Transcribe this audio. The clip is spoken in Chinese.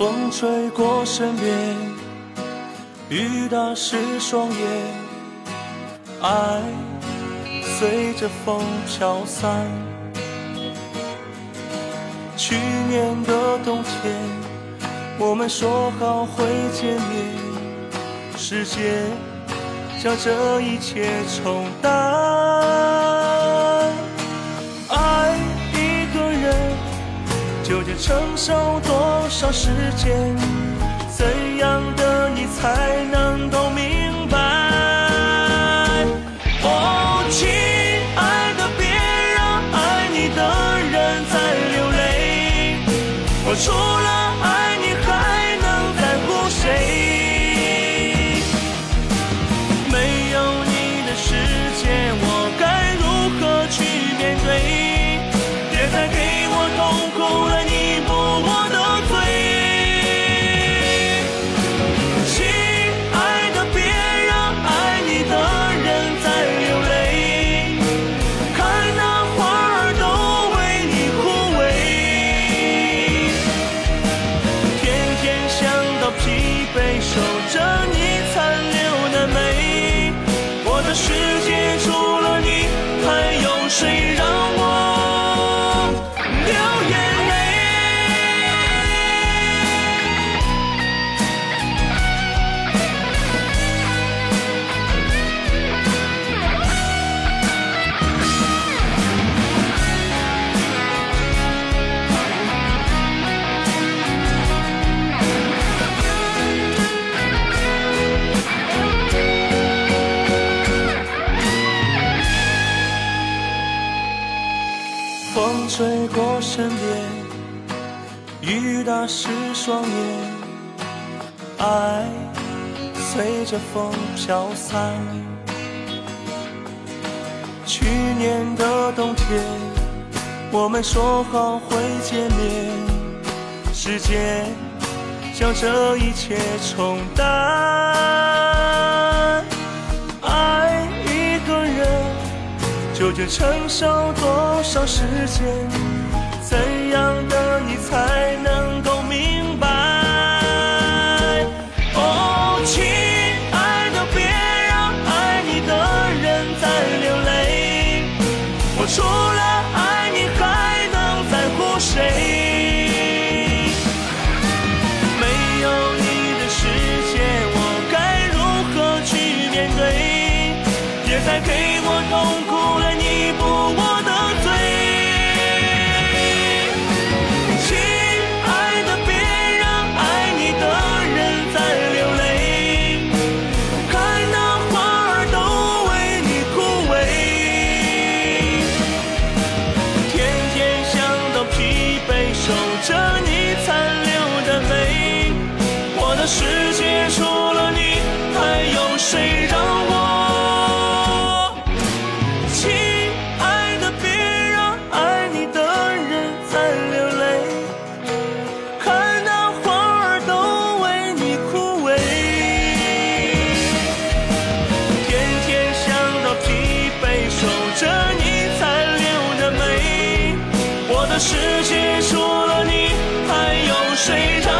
风吹过身边，雨打湿双眼，爱随着风飘散。去年的冬天，我们说好会见面，时间将这一切冲淡。爱一个人，究竟承受少时间？怎样的你才能够明白？哦，亲爱的，别让爱你的人再流泪。我除了谁吹过身边，雨打湿双眼，爱随着风飘散。去年的冬天，我们说好会见面，时间将这一切冲淡。究竟承受多少时间？怎样的你才能够明白？哦，世界除了你，还有谁让